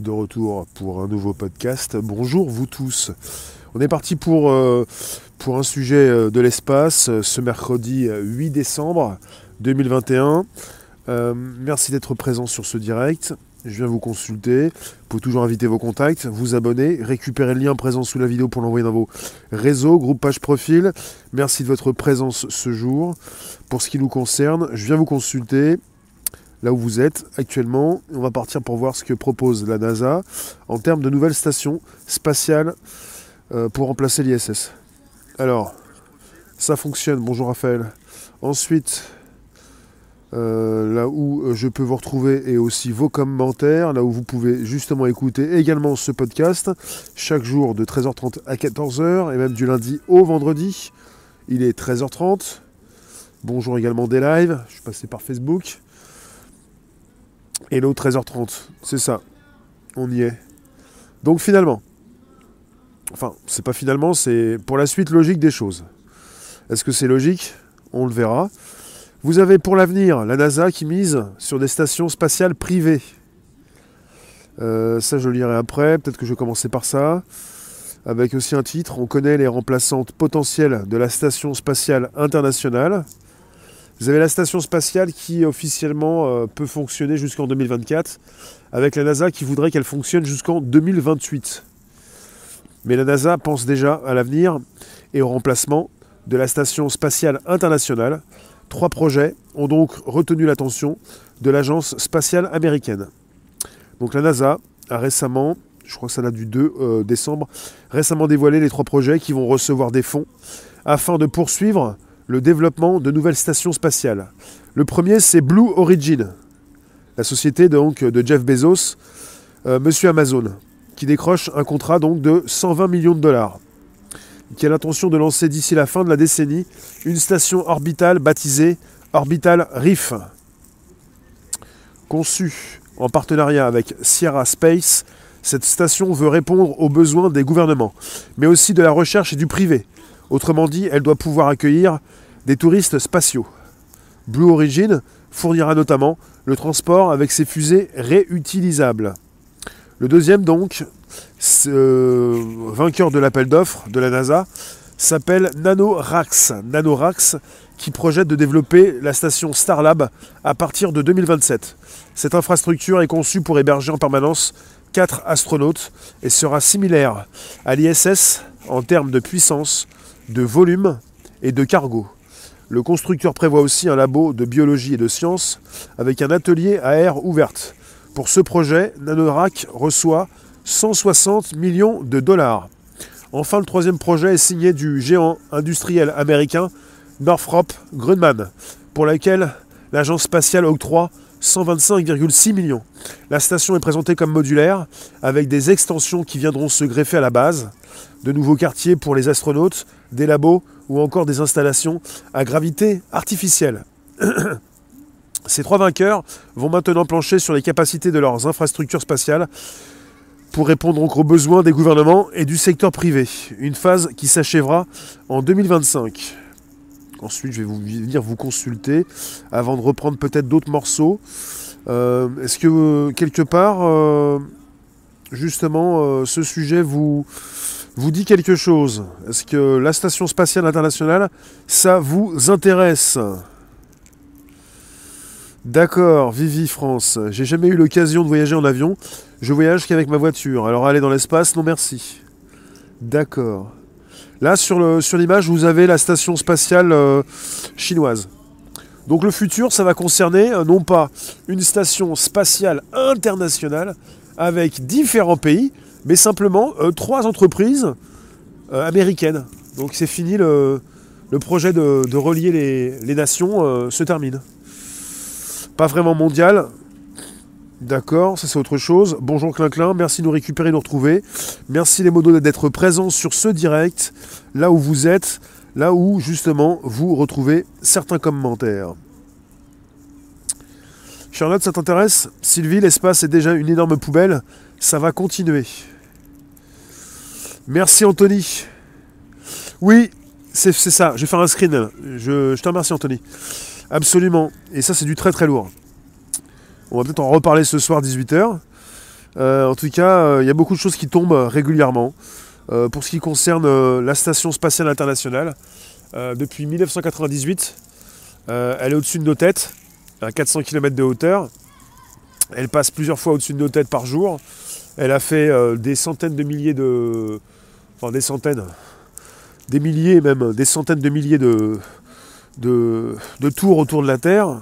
de retour pour un nouveau podcast. Bonjour vous tous. On est parti pour, euh, un sujet euh, de l'espace euh, ce mercredi 8 décembre 2021. merci d'être présent sur ce direct. Je viens vous consulter. Vous pouvez toujours inviter vos contacts, vous abonner, récupérer le lien présent sous la vidéo pour l'envoyer dans vos réseaux, groupe, page, profil. Merci de votre présence ce jour. Pour ce qui nous concerne, je viens vous consulter là où vous êtes actuellement. On va partir pour voir ce que propose la NASA en termes de nouvelles stations spatiales euh, pour remplacer l'ISS. Alors, ça fonctionne. Bonjour Raphaël. Ensuite, euh, là où euh, je peux vous retrouver et aussi vos commentaires, là où vous pouvez justement écouter également ce podcast chaque jour de 13h30 à 14h et même du lundi au vendredi. Il est 13h30. Bonjour également des lives. Je suis passé par Facebook. Hello 13h30, c'est ça. On y est. Donc finalement, enfin, c'est pas finalement, c'est pour la suite logique des choses. Est-ce que c'est logique? On le verra. Vous avez pour l'avenir la NASA qui mise sur des stations spatiales privées. Euh, ça, je lirai après. Peut-être que je vais commencer par ça. Avec aussi un titre. On connaît les remplaçantes potentielles de la Station spatiale internationale. Vous avez la station spatiale qui officiellement euh, peut fonctionner jusqu'en 2024, avec la NASA qui voudrait qu'elle fonctionne jusqu'en 2028. Mais la NASA pense déjà à l'avenir et au remplacement de la station spatiale internationale. Trois projets ont donc retenu l'attention de l'agence spatiale américaine. Donc la NASA a récemment, je crois que ça date du 2 euh, décembre, récemment dévoilé les trois projets qui vont recevoir des fonds afin de poursuivre le développement de nouvelles stations spatiales. Le premier, c'est Blue Origin, la société donc de Jeff Bezos, euh, Monsieur Amazon, qui décroche un contrat donc de 120 millions de dollars, qui a l'intention de lancer d'ici la fin de la décennie une station orbitale baptisée Orbital Reef. Conçue en partenariat avec Sierra Space, cette station veut répondre aux besoins des gouvernements, mais aussi de la recherche et du privé, Autrement dit, elle doit pouvoir accueillir des touristes spatiaux. Blue Origin fournira notamment le transport avec ses fusées réutilisables. Le deuxième, donc, vainqueur de l'appel d'offres de la NASA, s'appelle NanoRax. NanoRax qui projette de développer la station Starlab à partir de 2027. Cette infrastructure est conçue pour héberger en permanence 4 astronautes et sera similaire à l'ISS en termes de puissance, de volume et de cargo. Le constructeur prévoit aussi un labo de biologie et de sciences avec un atelier à air ouverte. Pour ce projet, Nanorac reçoit 160 millions de dollars. Enfin, le troisième projet est signé du géant industriel américain Northrop Grumman, pour lequel l'agence spatiale octroie 125,6 millions. La station est présentée comme modulaire, avec des extensions qui viendront se greffer à la base, de nouveaux quartiers pour les astronautes, des labos ou encore des installations à gravité artificielle. Ces trois vainqueurs vont maintenant plancher sur les capacités de leurs infrastructures spatiales pour répondre aux besoins des gouvernements et du secteur privé. Une phase qui s'achèvera en 2025. Ensuite, je vais vous venir vous consulter avant de reprendre peut-être d'autres morceaux. Euh, est-ce que euh, quelque part, euh, justement, ce sujet vous, vous dit quelque chose? Est-ce que la Station spatiale internationale, ça vous intéresse? D'accord, Vivi France. J'ai jamais eu l'occasion de voyager en avion. Je voyage qu'avec ma voiture. Alors aller dans l'espace, non merci. D'accord. Là, sur l'image, vous avez la station spatiale euh, chinoise. Donc le futur, ça va concerner euh, non pas une station spatiale internationale avec différents pays, mais simplement euh, trois entreprises américaines. Donc c'est fini, le, projet de, relier les nations se termine. Pas vraiment mondial, D'accord, ça c'est autre chose. Bonjour Clinclin, merci de nous récupérer, de nous retrouver. Merci les modos d'être présents sur ce direct, là où vous êtes, là où justement vous retrouvez certains commentaires. Charlotte, ça t'intéresse? Sylvie, l'espace est déjà une énorme poubelle, ça va continuer. Merci Anthony. Oui, c'est ça, je vais faire un screen. Je, je te remercie Anthony. Absolument. Et ça c'est du très très lourd. On va peut-être en reparler ce soir 18h. en tout cas, il y a beaucoup de choses qui tombent régulièrement. pour ce qui concerne la Station spatiale internationale, depuis 1998, elle est au-dessus de nos têtes, à 400 km de hauteur. Elle passe plusieurs fois au-dessus de nos têtes par jour. Elle a fait des centaines de milliers de... Enfin des centaines, des milliers même, des centaines de milliers de, de, tours autour de la Terre.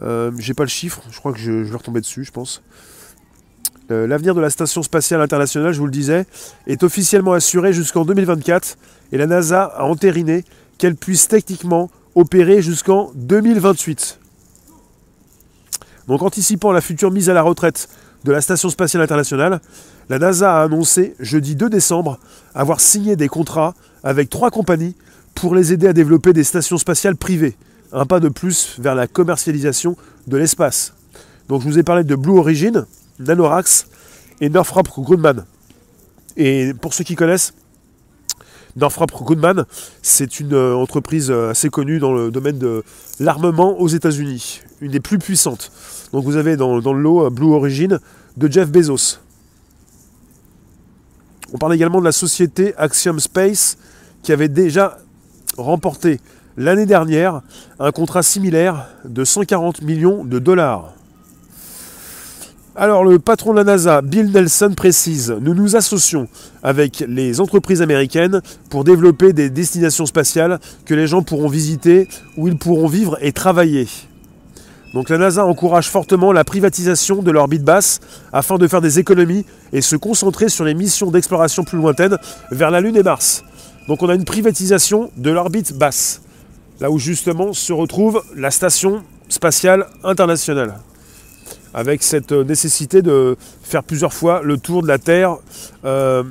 Euh, J'ai pas le chiffre, je crois que je, vais retomber dessus, je pense. Euh, l'avenir de la Station spatiale internationale, je vous le disais, est officiellement assuré jusqu'en 2024 et la NASA a entériné qu'elle puisse techniquement opérer jusqu'en 2028. Donc anticipant la future mise à la retraite de la Station spatiale internationale, la NASA a annoncé jeudi 2 décembre avoir signé des contrats avec trois compagnies pour les aider à développer des stations spatiales privées. Un pas de plus vers la commercialisation de l'espace. Donc je vous ai parlé de Blue Origin, Nanorax et Northrop Grumman. Et pour ceux qui connaissent, Northrop Grumman, c'est une euh, entreprise euh, assez connue dans le domaine de l'armement aux États-Unis, une des plus puissantes. Donc vous avez dans, dans le lot euh, Blue Origin de Jeff Bezos. On parle également de la société Axiom Space qui avait déjà remporté l'année dernière un contrat similaire de 140 millions de dollars. Alors le patron de la NASA, Bill Nelson, précise, nous nous associons avec les entreprises américaines pour développer des destinations spatiales que les gens pourront visiter, où ils pourront vivre et travailler. Donc la NASA encourage fortement la privatisation de l'orbite basse afin de faire des économies et se concentrer sur les missions d'exploration plus lointaines vers la Lune et Mars. Donc on a une privatisation de l'orbite basse, là où justement se retrouve la station spatiale internationale, avec cette nécessité de faire plusieurs fois le tour de la Terre euh,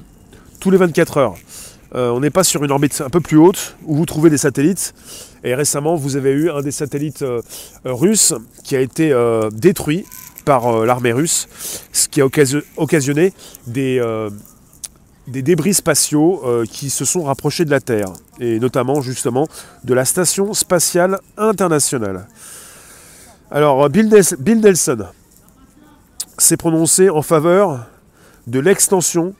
tous les 24 heures. Euh, on n'est pas sur une orbite un peu plus haute où vous trouvez des satellites. Et récemment, vous avez eu un des satellites euh, russes qui a été euh, détruit par l'armée russe, ce qui a occasionné des, des débris spatiaux qui se sont rapprochés de la Terre, et notamment justement de la Station spatiale internationale. Alors, Bill, Bill Nelson s'est prononcé en faveur de l'extension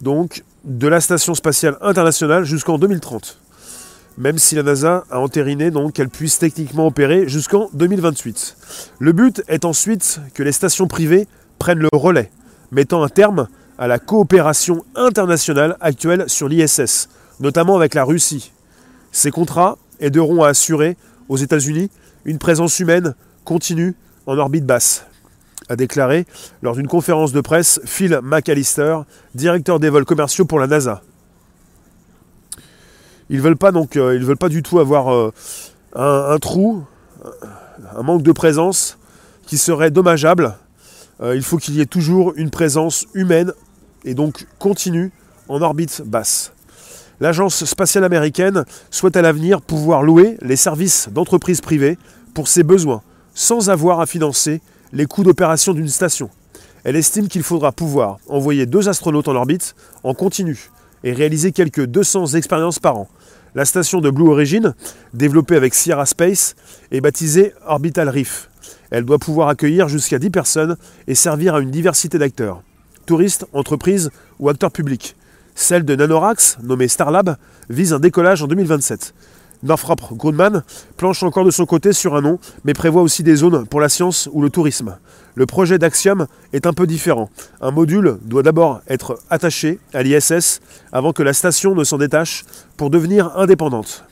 donc de la Station spatiale internationale jusqu'en 2030. Même si la NASA a entériné donc qu'elle puisse techniquement opérer jusqu'en 2028. Le but est ensuite que les stations privées prennent le relais, mettant un terme à la coopération internationale actuelle sur l'ISS, notamment avec la Russie. Ces contrats aideront à assurer aux États-Unis une présence humaine continue en orbite basse a déclaré lors d'une conférence de presse Phil McAllister, directeur des vols commerciaux pour la NASA. Ils veulent euh, veulent pas du tout avoir euh, un, trou, un manque de présence qui serait dommageable. Euh, il faut qu'il y ait toujours une présence humaine et donc continue en orbite basse. L'agence spatiale américaine souhaite à l'avenir pouvoir louer les services d'entreprises privées pour ses besoins, sans avoir à financer les coûts d'opération d'une station. Elle estime qu'il faudra pouvoir envoyer deux astronautes en orbite en continu et réaliser quelques 200 expériences par an. La station de Blue Origin, développée avec Sierra Space, est baptisée Orbital Reef. Elle doit pouvoir accueillir jusqu'à 10 personnes et servir à une diversité d'acteurs, touristes, entreprises ou acteurs publics. Celle de Nanorax, nommée Starlab, vise un décollage en 2027. Northrop Grumman planche encore de son côté sur un nom, mais prévoit aussi des zones pour la science ou le tourisme. Le projet d'Axiom est un peu différent. Un module doit d'abord être attaché à l'ISS avant que la station ne s'en détache pour devenir indépendante.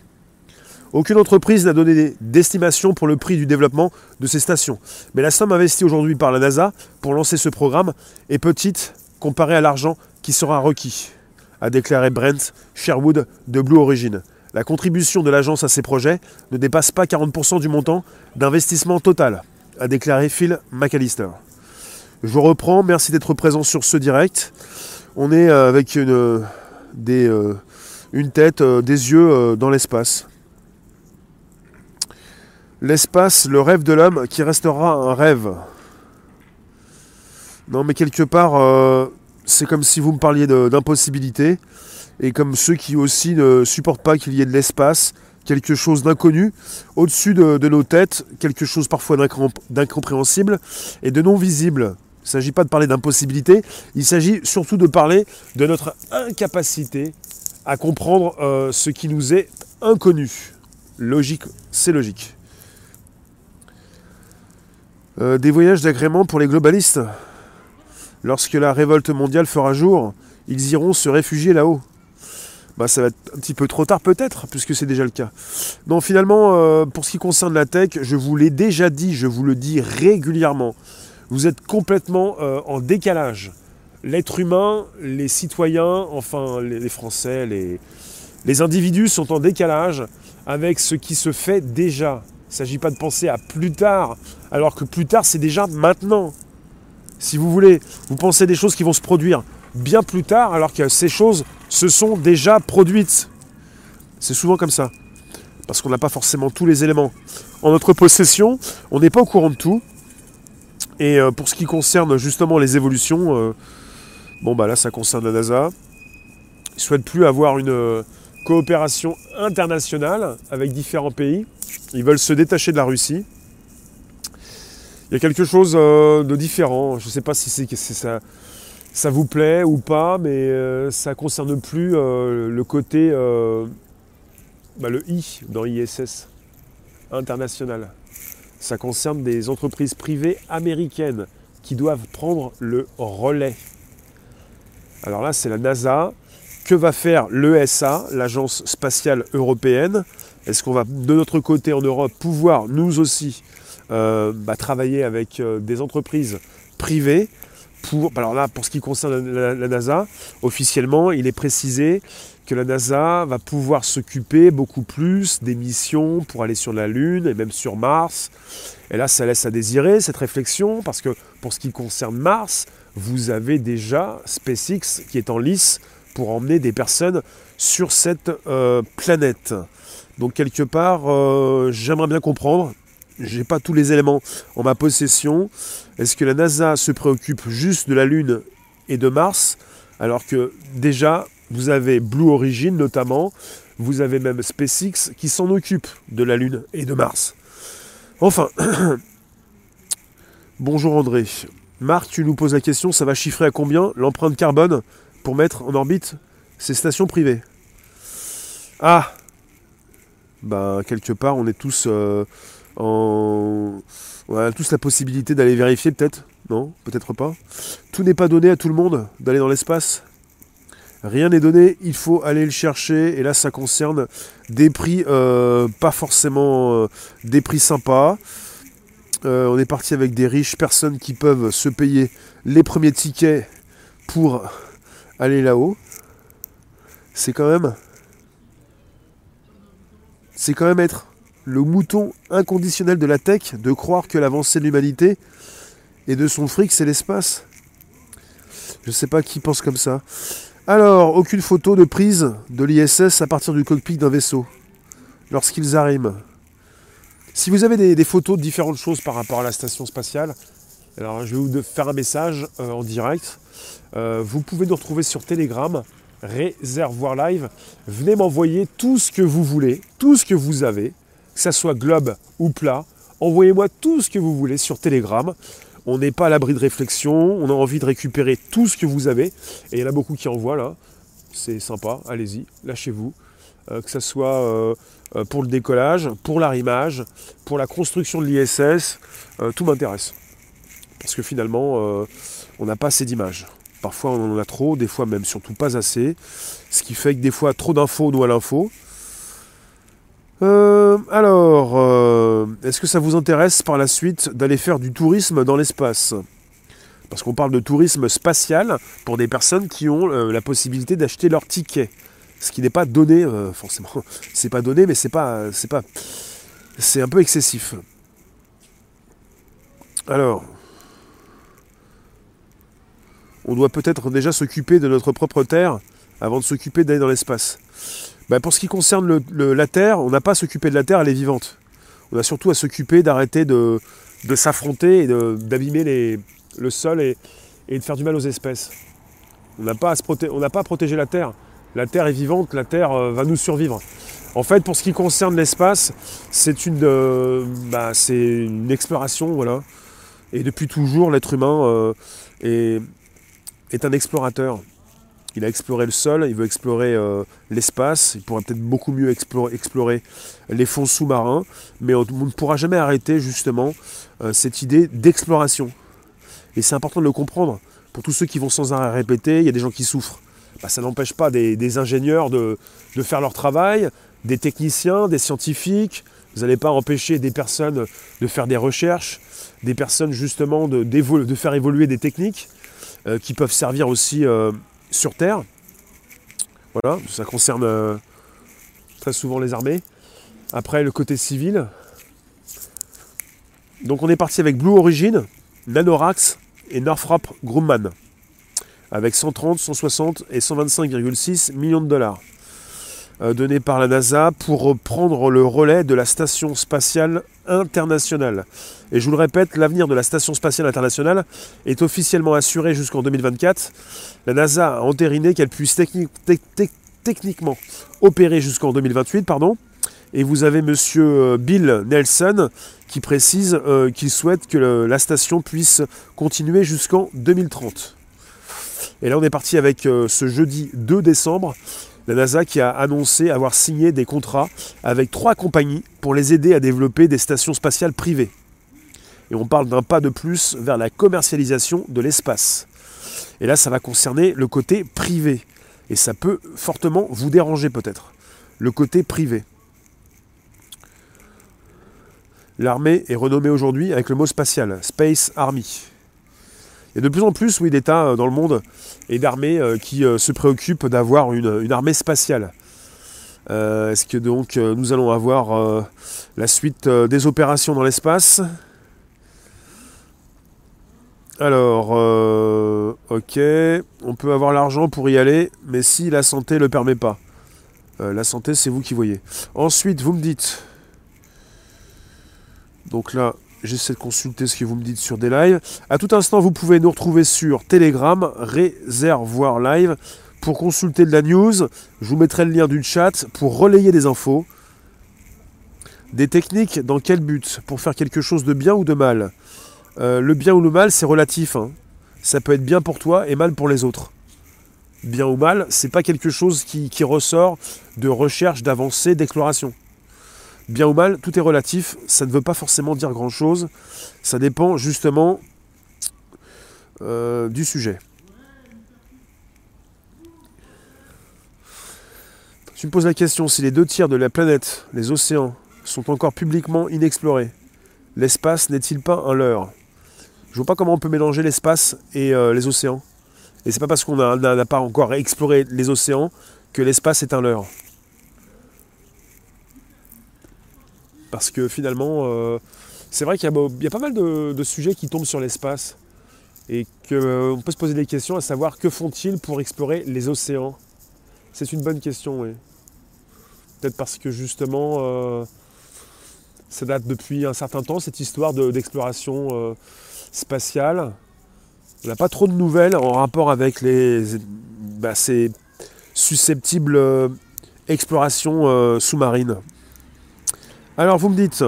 Aucune entreprise n'a donné d'estimation pour le prix du développement de ces stations, mais la somme investie aujourd'hui par la NASA pour lancer ce programme est petite comparée à l'argent qui sera requis, a déclaré Brent Sherwood de Blue Origin. La contribution de l'agence à ces projets ne dépasse pas 40% du montant d'investissement total, a déclaré Phil McAllister. Je reprends, merci d'être présent sur ce direct. On est euh, avec une, euh, euh, une tête, des yeux dans l'espace. L'espace, le rêve de l'homme qui restera un rêve. Non mais quelque part, c'est comme si vous me parliez d'impossibilité et comme ceux qui aussi ne supportent pas qu'il y ait de l'espace, quelque chose d'inconnu au-dessus de, nos têtes, quelque chose parfois d'incompréhensible et de non visible. Il ne s'agit pas de parler d'impossibilité, il s'agit surtout de parler de notre incapacité à comprendre euh, ce qui nous est inconnu. Logique, c'est logique. Euh, des voyages d'agrément pour les globalistes. Lorsque la révolte mondiale fera jour, ils iront se réfugier là-haut. Bah, ça va être un petit peu trop tard peut-être, puisque c'est déjà le cas. Non, finalement, euh, pour ce qui concerne la tech, je vous l'ai déjà dit, je vous le dis régulièrement, vous êtes complètement euh, en décalage. L'être humain, les citoyens, enfin les, Français, les, les individus sont en décalage avec ce qui se fait déjà. Il ne s'agit pas de penser à plus tard, alors que plus tard, c'est déjà maintenant. Si vous voulez, vous pensez des choses qui vont se produire bien plus tard, alors que ces choses se sont déjà produites. C'est souvent comme ça. Parce qu'on n'a pas forcément tous les éléments en notre possession, on n'est pas au courant de tout. Et euh, pour ce qui concerne justement les évolutions, euh, bon bah là ça concerne la NASA. Ils ne souhaitent plus avoir une euh, coopération internationale avec différents pays. Ils veulent se détacher de la Russie. Il y a quelque chose de différent. Je ne sais pas si ça, vous plaît ou pas, mais euh, ça ne concerne plus euh, le côté, euh, bah, le I dans ISS, international. Ça concerne des entreprises privées américaines qui doivent prendre le relais. Alors là, c'est la NASA. Que va faire l'ESA, l'Agence spatiale européenne? Est-ce qu'on va, de notre côté en Europe, pouvoir, nous aussi, bah, travailler avec des entreprises privées pour, alors là, pour ce qui concerne la, NASA, officiellement, il est précisé que la NASA va pouvoir s'occuper beaucoup plus des missions pour aller sur la Lune et même sur Mars. Et là, ça laisse à désirer cette réflexion, parce que pour ce qui concerne Mars, vous avez déjà SpaceX qui est en lice pour emmener des personnes sur cette euh, planète. Donc quelque part, euh, j'aimerais bien comprendre j'ai pas tous les éléments en ma possession. Est-ce que la NASA se préoccupe juste de la Lune et de Mars? Alors que déjà vous avez Blue Origin notamment, vous avez même SpaceX qui s'en occupe de la Lune et de Mars. Enfin, bonjour André. Marc, tu nous poses la question, ça va chiffrer à combien l'empreinte carbone pour mettre en orbite ces stations privées Ah Ben, quelque part, on est tous... Euh, on a tous la possibilité d'aller vérifier peut-être Non, peut-être pas. Tout n'est pas donné à tout le monde d'aller dans l'espace. Rien n'est donné, il faut aller le chercher. Et là, ça concerne des prix euh, pas forcément euh, des prix sympas. On est parti avec des riches personnes qui peuvent se payer les premiers tickets pour aller là-haut. C'est quand même. C'est quand même être le mouton inconditionnel de la tech de croire que l'avancée de l'humanité et de son fric, c'est l'espace. Je ne sais pas qui pense comme ça. Alors, aucune photo de prise de l'ISS à partir du cockpit d'un vaisseau lorsqu'ils arrivent. Si vous avez des, photos de différentes choses par rapport à la station spatiale, alors je vais vous faire un message euh, en direct. Euh, vous pouvez nous retrouver sur Telegram, Réservoir Live. Venez m'envoyer tout ce que vous voulez, tout ce que vous avez que ça soit globe ou plat. Envoyez-moi tout ce que vous voulez sur Telegram. On n'est pas à l'abri de réflexion, on a envie de récupérer tout ce que vous avez. Et il y en a beaucoup qui envoient là. C'est sympa, allez-y, lâchez-vous. Euh, que ce soit euh, pour le décollage, pour l'arrimage, pour la construction de l'ISS, tout m'intéresse. Parce que finalement, on n'a pas assez d'images. Parfois on en a trop, des fois même surtout pas assez. Ce qui fait que des fois trop d'infos noie l'info. Euh, alors, euh, est-ce que ça vous intéresse par la suite d'aller faire du tourisme dans l'espace? Parce qu'on parle de tourisme spatial pour des personnes qui ont euh, la possibilité d'acheter leur ticket. Ce qui n'est pas donné, forcément. C'est pas donné, mais c'est pas. C'est pas. C'est un peu excessif. Alors. On doit peut-être déjà s'occuper de notre propre Terre avant de s'occuper d'aller dans l'espace. Bah, pour ce qui concerne la Terre, on n'a pas à s'occuper de la Terre, elle est vivante. On a surtout à s'occuper d'arrêter de, s'affronter et d'abîmer le sol et, de faire du mal aux espèces. On n'a pas, à protéger la Terre. La Terre est vivante, la Terre euh, va nous survivre. En fait, pour ce qui concerne l'espace, c'est une, euh, bah, une exploration, voilà. Et depuis toujours, l'être humain est, est, un explorateur. Il a exploré le sol, il veut explorer l'espace, il pourrait peut-être beaucoup mieux explorer, les fonds sous-marins, mais on, ne pourra jamais arrêter justement cette idée d'exploration. Et c'est important de le comprendre. Pour tous ceux qui vont sans arrêt répéter, il y a des gens qui souffrent. Bah, ça n'empêche pas des, ingénieurs de, faire leur travail, des techniciens, des scientifiques. Vous n'allez pas empêcher des personnes de faire des recherches, des personnes justement de faire évoluer des techniques euh, qui peuvent servir aussi euh, sur Terre. Voilà, ça concerne euh, très souvent les armées. Après, le côté civil. Donc on est parti avec Blue Origin, Nanorax et Northrop Grumman avec 130, 160 et 125,6 millions de dollars donnés par la NASA pour prendre le relais de la Station spatiale internationale. Et je vous le répète, l'avenir de la Station spatiale internationale est officiellement assuré jusqu'en 2024. La NASA a entériné qu'elle puisse techniquement opérer jusqu'en 2028. Pardon. Et vous avez monsieur euh, Bill Nelson qui précise euh, qu'il souhaite que la station puisse continuer jusqu'en 2030. Et là, on est parti avec euh, ce jeudi 2 décembre, la NASA qui a annoncé avoir signé des contrats avec trois compagnies pour les aider à développer des stations spatiales privées. Et on parle d'un pas de plus vers la commercialisation de l'espace. Et là, ça va concerner le côté privé. Et ça peut fortement vous déranger peut-être. Le côté privé. L'armée est renommée aujourd'hui avec le mot spatial, Space Army. Il y a de plus en plus oui, d'États euh, dans le monde et d'armées euh, qui euh, se préoccupent d'avoir une, armée spatiale. Est-ce que donc nous allons avoir la suite des opérations dans l'espace? Alors, ok, on peut avoir l'argent pour y aller, mais si la santé ne le permet pas. la santé, c'est vous qui voyez. Ensuite, vous me dites. Donc là, J'essaie de consulter ce que vous me dites sur des lives. À tout instant, vous pouvez nous retrouver sur Telegram, Réservoir Live, pour consulter de la news. Je vous mettrai le lien d'une chat pour relayer des infos. Des techniques, dans quel but? Pour faire quelque chose de bien ou de mal? Euh, Le bien ou le mal, c'est relatif. Hein. Ça peut être bien pour toi et mal pour les autres. Bien ou mal, c'est pas quelque chose qui, qui ressort de recherche, d'avancée, d'exploration bien ou mal, tout est relatif, ça ne veut pas forcément dire grand-chose, ça dépend justement euh, du sujet. Tu me poses la question, si les deux tiers de la planète, les océans, sont encore publiquement inexplorés, l'espace n'est-il pas un leurre? Je vois pas comment on peut mélanger l'espace et euh, les océans. Et c'est pas parce qu'on n'a pas encore exploré les océans que l'espace est un leurre. Parce que finalement, euh, c'est vrai qu'il y, a pas mal de, sujets qui tombent sur l'espace. Et qu'on euh, peut se poser des questions à savoir que font-ils pour explorer les océans C'est une bonne question, oui. Peut-être parce que justement, euh, ça date depuis un certain temps, cette histoire d'exploration spatiale. On n'a pas trop de nouvelles en rapport avec bah, ces susceptibles explorations sous-marines. Alors vous me dites,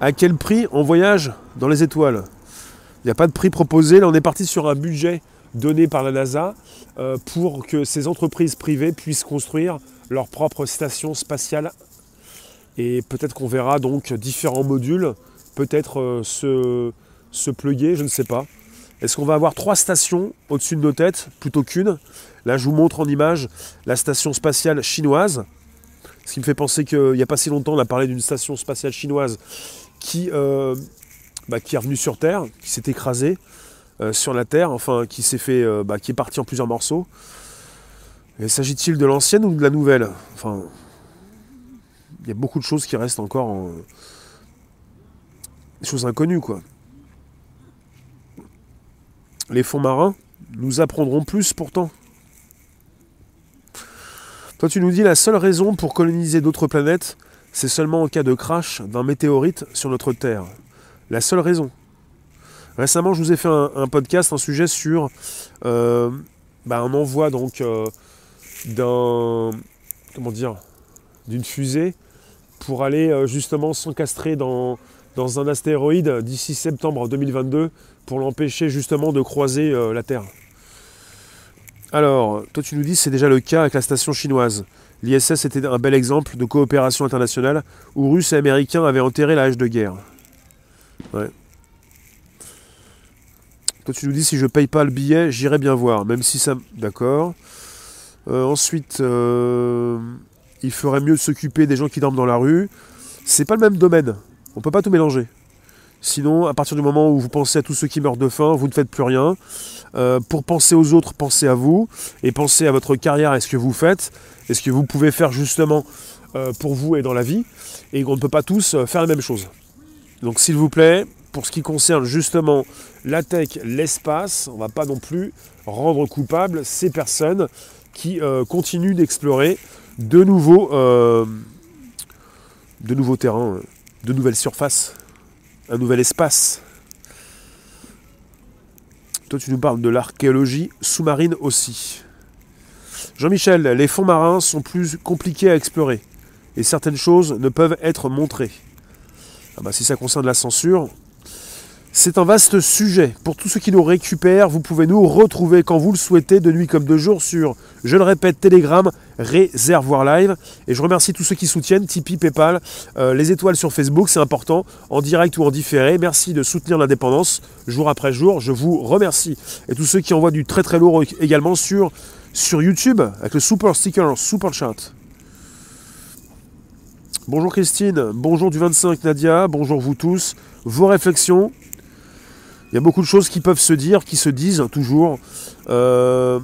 à quel prix on voyage dans les étoiles? Il n'y a pas de prix proposé, là on est parti sur un budget donné par la NASA euh, pour que ces entreprises privées puissent construire leur propre station spatiale. Et peut-être qu'on verra donc différents modules, peut-être euh, se, se pluguer, je ne sais pas. Est-ce qu'on va avoir trois stations au-dessus de nos têtes plutôt qu'une? Là je vous montre en image la station spatiale chinoise ce qui me fait penser qu'il n'y a pas si longtemps, on a parlé d'une station spatiale chinoise qui, euh, bah, est revenue sur Terre, qui s'est écrasée euh, sur la Terre, enfin qui s'est fait, euh, bah, qui est partie en plusieurs morceaux. S'agit-il de l'ancienne ou de la nouvelle? Enfin, il y a beaucoup de choses qui restent encore en... des choses inconnues, quoi. Les fonds marins nous apprendront plus pourtant. Toi, tu nous dis la seule raison pour coloniser d'autres planètes, c'est seulement en cas de crash d'un météorite sur notre Terre. La seule raison. Récemment, je vous ai fait un, podcast, un sujet sur euh, bah, un envoi donc euh, d'un d'une fusée pour aller euh, justement s'encastrer dans dans un astéroïde d'ici septembre 2022 pour l'empêcher justement de croiser la Terre. Alors, toi tu nous dis c'est déjà le cas avec la station chinoise. L'ISS était un bel exemple de coopération internationale où Russes et Américains avaient enterré la hache de guerre. Ouais. Toi tu nous dis si je paye pas le billet, j'irai bien voir, même si ça... D'accord. Euh, ensuite, euh, il ferait mieux de s'occuper des gens qui dorment dans la rue. C'est pas le même domaine. On peut pas tout mélanger. Sinon, à partir du moment où vous pensez à tous ceux qui meurent de faim, vous ne faites plus rien. Euh, pour penser aux autres, pensez à vous et pensez à votre carrière et ce que vous faites et ce que vous pouvez faire justement pour vous et dans la vie. Et on ne peut pas tous faire la même chose. Donc, s'il vous plaît, pour ce qui concerne justement la tech, l'espace, on ne va pas non plus rendre coupable ces personnes qui continuent d'explorer de euh, de nouveaux terrains, de nouvelles surfaces, un nouvel espace. Toi, tu nous parles de l'archéologie sous-marine aussi. Jean-Michel, les fonds marins sont plus compliqués à explorer et certaines choses ne peuvent être montrées. Ah bah, si ça concerne la censure, c'est un vaste sujet. Pour tous ceux qui nous récupèrent, vous pouvez nous retrouver quand vous le souhaitez, de nuit comme de jour, sur, je le répète, Telegram, Réservoir Live. Et je remercie tous ceux qui soutiennent, Tipeee, Paypal, euh, les étoiles sur Facebook, c'est important, en direct ou en différé. Merci de soutenir l'indépendance jour après jour. Je vous remercie. Et tous ceux qui envoient du très très lourd également sur, sur YouTube, avec le super sticker, super chat. Bonjour Christine, bonjour du 25 Nadia, bonjour vous tous. Vos réflexions, il y a beaucoup de choses qui peuvent se dire, qui se disent toujours, euh,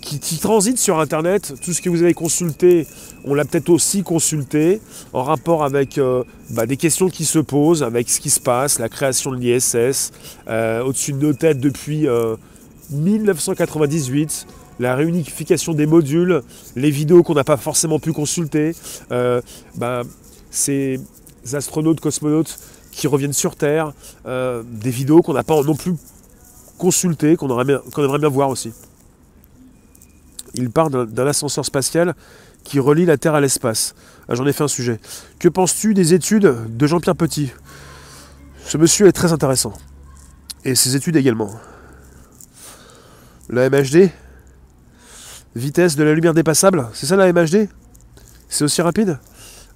qui, transitent sur Internet. Tout ce que vous avez consulté, on l'a peut-être aussi consulté en rapport avec euh, bah, des questions qui se posent, avec ce qui se passe, la création de l'ISS, euh, au-dessus de nos têtes depuis 1998 la réunification des modules, les vidéos qu'on n'a pas forcément pu consulter, bah, ces astronautes, cosmonautes qui reviennent sur Terre, euh, des vidéos qu'on n'a pas non plus consultées, qu'on aimerait bien voir aussi. Il parle d'un ascenseur spatial qui relie la Terre à l'espace. Ah, j'en ai fait un sujet. Que penses-tu des études de Jean-Pierre Petit? Ce monsieur est très intéressant. Et ses études également. La MHD Vitesse de la lumière dépassable? C'est ça la MHD C'est aussi rapide?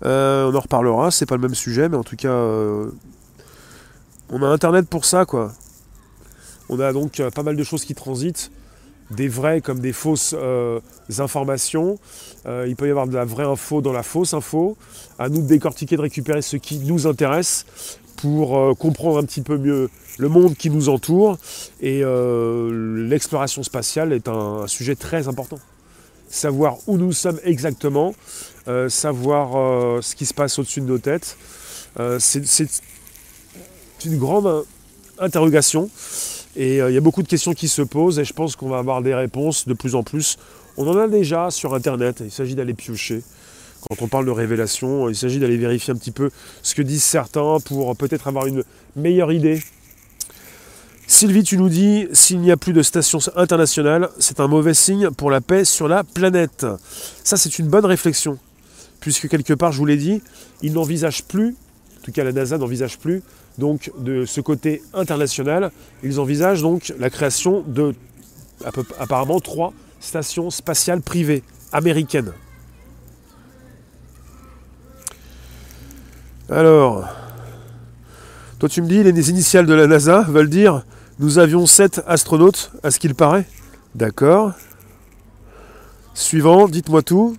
On en reparlera, c'est pas le même sujet, mais en tout cas, euh, on a Internet pour ça, quoi. On a donc euh, pas mal de choses qui transitent, des vraies comme des fausses informations. il peut y avoir de la vraie info dans la fausse info. À nous de décortiquer, de récupérer ce qui nous intéresse pour comprendre un petit peu mieux le monde qui nous entoure. Et l'exploration spatiale est un sujet très important savoir où nous sommes exactement, euh, savoir euh, ce qui se passe au-dessus de nos têtes. Euh, c'est une grande interrogation et il y a beaucoup de questions qui se posent et je pense qu'on va avoir des réponses de plus en plus. On en a déjà sur Internet, il s'agit d'aller piocher. Quand on parle de révélation, il s'agit d'aller vérifier un petit peu ce que disent certains pour peut-être avoir une meilleure idée Sylvie, tu nous dis, s'il n'y a plus de stations internationales, c'est un mauvais signe pour la paix sur la planète. Ça, c'est une bonne réflexion, puisque quelque part, je vous l'ai dit, ils n'envisagent plus, en tout cas la NASA n'envisage plus, donc de ce côté international, ils envisagent donc la création de apparemment trois stations spatiales privées américaines. Alors, toi tu me dis, les initiales de la NASA veulent dire nous avions 7 astronautes, à ce qu'il paraît. D'accord. Suivant, dites-moi tout.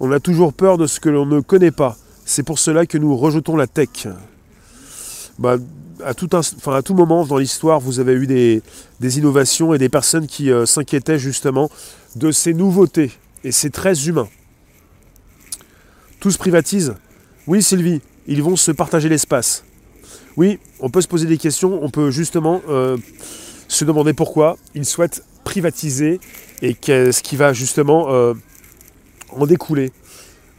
On a toujours peur de ce que l'on ne connaît pas. C'est pour cela que nous rejetons la tech. Bah, à, tout moment dans l'histoire, vous avez eu des, innovations et des personnes qui euh, s'inquiétaient justement de ces nouveautés. Et c'est très humain. Tout se privatise. Oui, Sylvie, ils vont se partager l'espace. Oui, on peut se poser des questions, on peut justement euh, se demander pourquoi ils souhaitent privatiser et qu'est-ce qui va justement euh, en découler.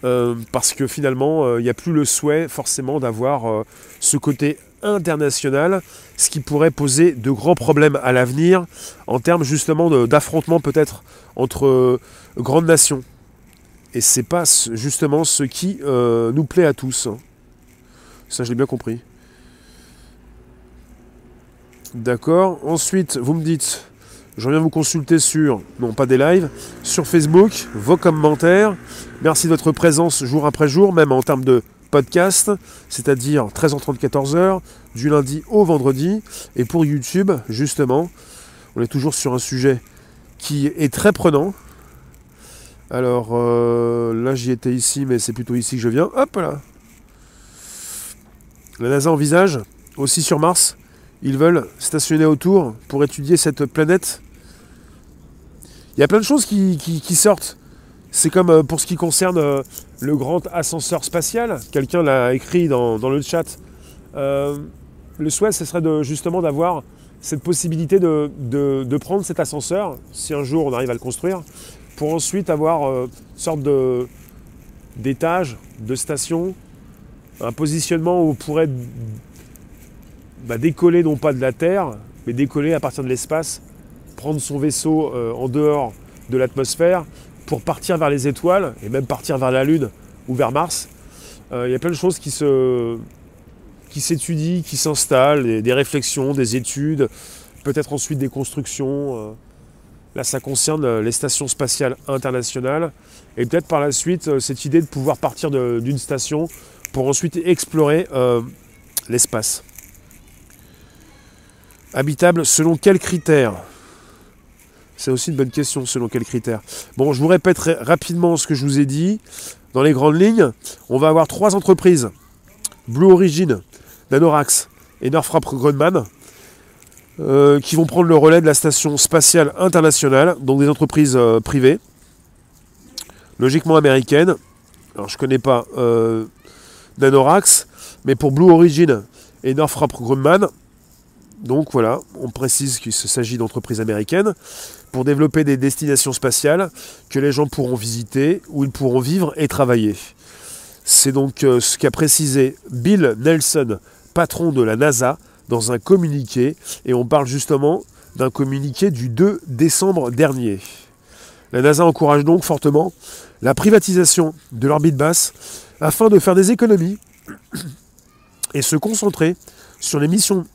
Euh, parce que finalement, il n'y a plus le souhait forcément d'avoir ce côté international, ce qui pourrait poser de grands problèmes à l'avenir en termes justement d'affrontement peut-être entre grandes nations. Et c'est pas justement ce qui nous plaît à tous. Ça, je l'ai bien compris. D'accord. Ensuite, vous me dites, je reviens vous consulter sur, non pas des lives, sur Facebook, vos commentaires. Merci de votre présence jour après jour, même en termes de podcast, c'est-à-dire 13h30, 14h, du lundi au vendredi. Et pour YouTube, justement, on est toujours sur un sujet qui est très prenant. Alors euh, là, j'y étais ici, mais c'est plutôt ici que je viens. Hop là La NASA envisage, aussi sur Mars, ils veulent stationner autour pour étudier cette planète. Il y a plein de choses qui, sortent. C'est comme euh, pour ce qui concerne euh, le grand ascenseur spatial. Quelqu'un l'a écrit dans, le chat. le souhait, ce serait de, justement d'avoir cette possibilité de, prendre cet ascenseur, si un jour on arrive à le construire, pour ensuite avoir euh, une sorte de, d'étage, de station, un positionnement où on pourrait bah, décoller non pas de la Terre, mais décoller à partir de l'espace, prendre son vaisseau euh, en dehors de l'atmosphère pour partir vers les étoiles et même partir vers la Lune ou vers Mars. Euh, il y a plein de choses qui se, qui s'étudient, qui s'installent, des, réflexions, des études, peut-être ensuite des constructions. Euh. Là, ça concerne les stations spatiales internationales. Et peut-être par la suite, cette idée de pouvoir partir d'une station pour ensuite explorer l'espace. Habitable selon quels critères? C'est aussi une bonne question, selon quels critères. Bon, je vous répète rapidement ce que je vous ai dit. Dans les grandes lignes, on va avoir trois entreprises. Blue Origin, Nanorax et Northrop Grumman, euh, qui vont prendre le relais de la station spatiale internationale, donc des entreprises euh, privées, logiquement américaines. Alors je ne connais pas euh, Nanorax, mais pour Blue Origin et Northrop Grumman, donc voilà, on précise qu'il s'agit d'entreprises américaines pour développer des destinations spatiales que les gens pourront visiter, où ils pourront vivre et travailler. C'est donc ce qu'a précisé Bill Nelson, patron de la NASA, dans un communiqué, et on parle justement d'un communiqué du 2 décembre dernier. La NASA encourage donc fortement la privatisation de l'orbite basse afin de faire des économies et se concentrer sur les missions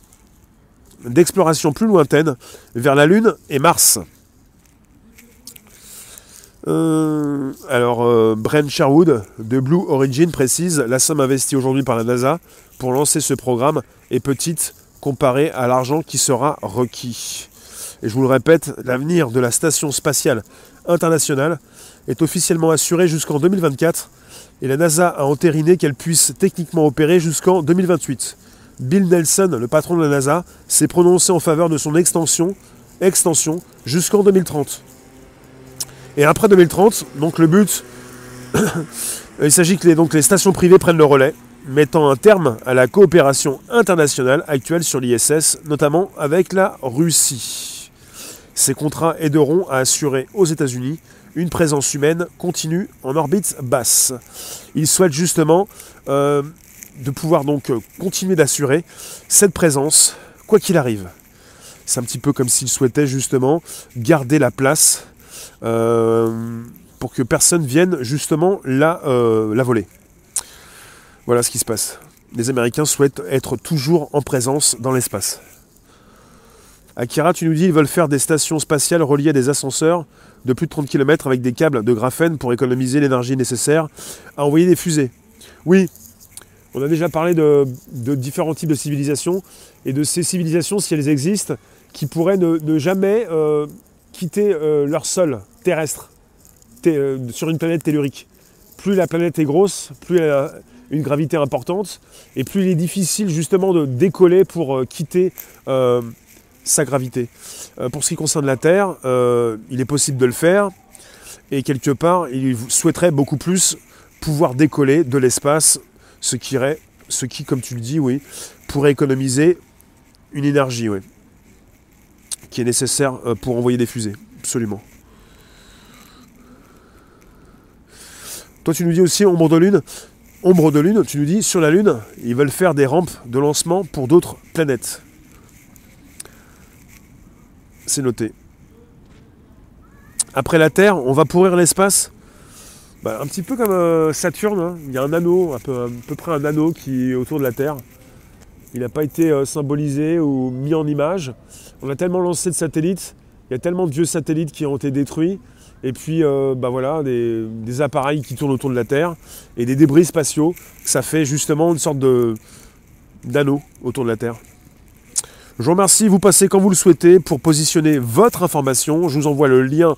d'exploration plus lointaines vers la Lune et Mars. Euh, alors, euh, Brent Sherwood de Blue Origin précise la somme investie aujourd'hui par la NASA pour lancer ce programme est petite comparée à l'argent qui sera requis. Et je vous le répète, l'avenir de la station spatiale internationale est officiellement assuré jusqu'en 2024 et la NASA a entériné qu'elle puisse techniquement opérer jusqu'en 2028. Bill Nelson, le patron de la NASA, s'est prononcé en faveur de son extension, extension jusqu'en 2030. Et après 2030, donc le but, il s'agit que les, donc les stations privées prennent le relais, mettant un terme à la coopération internationale actuelle sur l'ISS, notamment avec la Russie. Ces contrats aideront à assurer aux États-Unis une présence humaine continue en orbite basse. Ils souhaitent justement euh, de pouvoir donc continuer d'assurer cette présence, quoi qu'il arrive. C'est un petit peu comme s'ils souhaitaient justement garder la place pour que personne vienne justement la, euh, la voler. Voilà ce qui se passe. Les Américains souhaitent être toujours en présence dans l'espace. Akira, tu nous dis ils veulent faire des stations spatiales reliées à des ascenseurs de plus de 30 km avec des câbles de graphène pour économiser l'énergie nécessaire à envoyer des fusées. Oui, on a déjà parlé de, différents types de civilisations et de ces civilisations, si elles existent, qui pourraient ne, jamais euh, quitter euh, leur sol terrestre euh, sur une planète tellurique. Plus la planète est grosse, plus elle a une gravité importante, et plus il est difficile justement de décoller pour euh, quitter sa gravité. pour ce qui concerne la Terre, il est possible de le faire, et quelque part, il souhaiterait beaucoup plus pouvoir décoller de l'espace, ce qui, ce qui, comme tu le dis, oui, pourrait économiser une énergie, oui qui est nécessaire euh, pour envoyer des fusées. Absolument. Toi, tu nous dis aussi ombre de lune. Ombre de lune, tu nous dis sur la lune, ils veulent faire des rampes de lancement pour d'autres planètes. C'est noté. Après la Terre, on va pourrir l'espace. Bah, un petit peu comme euh, Saturne, hein. il y a un anneau, à peu, à peu près un anneau qui est autour de la Terre. Il n'a pas été euh, symbolisé ou mis en image. On a tellement lancé de satellites, il y a tellement de vieux satellites qui ont été détruits, et puis euh, bah voilà, des, appareils qui tournent autour de la Terre, et des débris spatiaux, ça fait justement une sorte de d'anneau autour de la Terre. Je vous remercie, vous passez quand vous le souhaitez pour positionner votre information. Je vous envoie le lien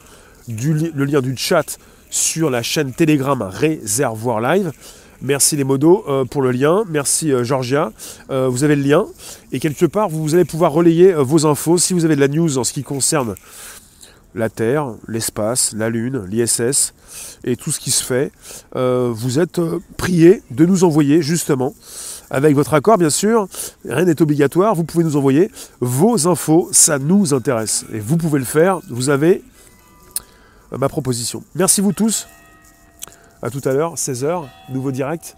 du, le lien du chat sur la chaîne Telegram Réservoir Live. Merci les modos euh, pour le lien. Merci euh, Georgia. Euh, vous avez le lien. Et quelque part, vous allez pouvoir relayer vos infos. Si vous avez de la news en ce qui concerne la Terre, l'espace, la Lune, l'ISS et tout ce qui se fait, vous êtes priés de nous envoyer justement, avec votre accord bien sûr, rien n'est obligatoire, vous pouvez nous envoyer vos infos, ça nous intéresse. Et vous pouvez le faire, vous avez ma proposition. Merci vous tous. À tout à l'heure, 16h, nouveau direct.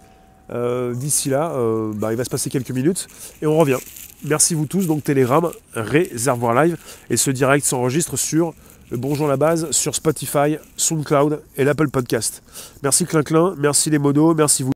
Euh, d'ici là, euh, bah, il va se passer quelques minutes et on revient. Merci vous tous. Donc Telegram, Réservoir Live. Et ce direct s'enregistre sur le Bonjour la base, sur Spotify, SoundCloud et l'Apple Podcast. Merci Clinclin, merci les modos, merci vous.